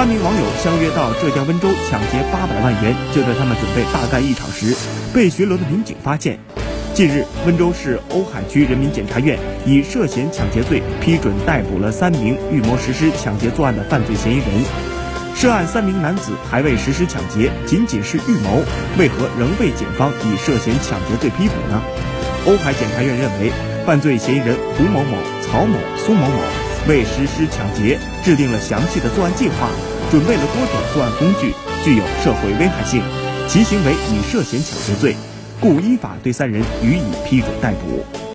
三名网友相约到浙江温州抢劫八百万元，就在他们准备大干一场时，被巡逻的民警发现。近日，温州市瓯海区人民检察院以涉嫌抢劫罪批准逮捕了三名预谋实施抢劫作案的犯罪嫌疑人。涉案三名男子还未实施抢劫，仅仅是预谋，为何仍被警方以涉嫌抢劫罪批捕呢？瓯海检察院认为，犯罪嫌疑人胡某某、曹某、苏某某为实施抢劫，制定了详细的作案计划，准备了多种作案工具，具有社会危害性，其行为已涉嫌抢劫罪，故依法对三人予以批准逮捕。